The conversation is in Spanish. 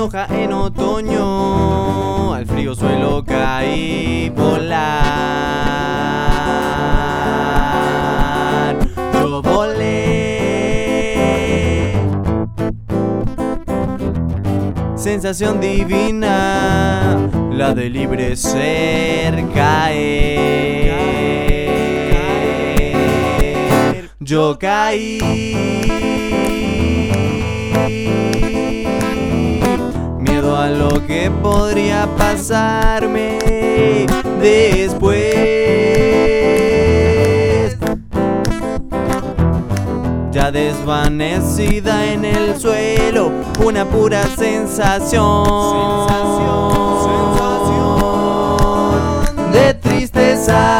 enoja en otoño. Al frío suelo caí volar. Yo volé. Sensación divina, la de libre ser caer. Yo caí. Que podría pasarme después. Ya desvanecida en el suelo, una pura sensación, de tristeza.